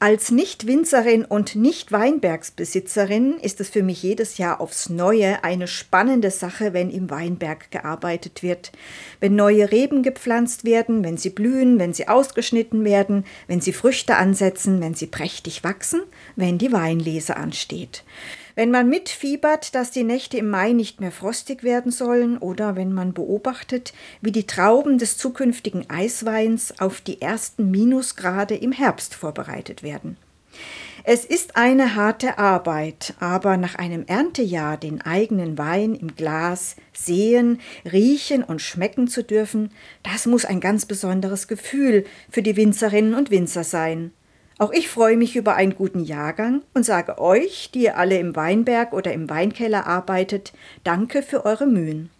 Als Nicht-Winzerin und Nicht-Weinbergsbesitzerin ist es für mich jedes Jahr aufs Neue eine spannende Sache, wenn im Weinberg gearbeitet wird. Wenn neue Reben gepflanzt werden, wenn sie blühen, wenn sie ausgeschnitten werden, wenn sie Früchte ansetzen, wenn sie prächtig wachsen, wenn die Weinlese ansteht. Wenn man mitfiebert, dass die Nächte im Mai nicht mehr frostig werden sollen oder wenn man beobachtet, wie die Trauben des zukünftigen Eisweins auf die ersten Minusgrade im Herbst vorbereitet werden. Es ist eine harte Arbeit, aber nach einem Erntejahr den eigenen Wein im Glas sehen, riechen und schmecken zu dürfen, das muss ein ganz besonderes Gefühl für die Winzerinnen und Winzer sein. Auch ich freue mich über einen guten Jahrgang und sage euch, die ihr alle im Weinberg oder im Weinkeller arbeitet, danke für eure Mühen.